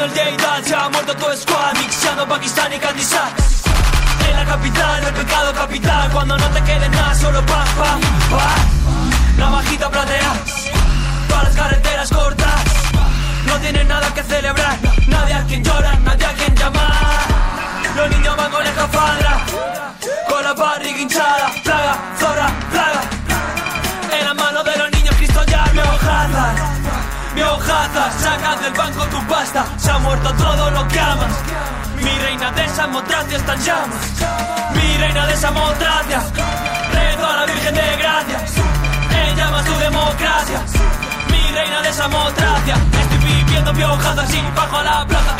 el Deidal se ha muerto tu squad Mixando Pakistán y Kandisar. En la capital, el pecado capital Cuando no te quede nada, solo pa, pa, pa La bajita platea Todas las carreteras cortas. No tienen nada que celebrar Nadie a quien llora, nadie a quien llamar. Los niños van con escafandra Con la barriga hinchada. Plaga, zorra, plaga Mi hojazas, sacas del banco tu pasta. Se ha muerto todo lo que amas. Mi reina de Samotracia está en llamas. Mi reina de Samotracia Rezo a la Virgen de Gracias En llamas tu democracia. Mi reina de Samotracia Estoy viviendo mi hojazas y bajo la plaza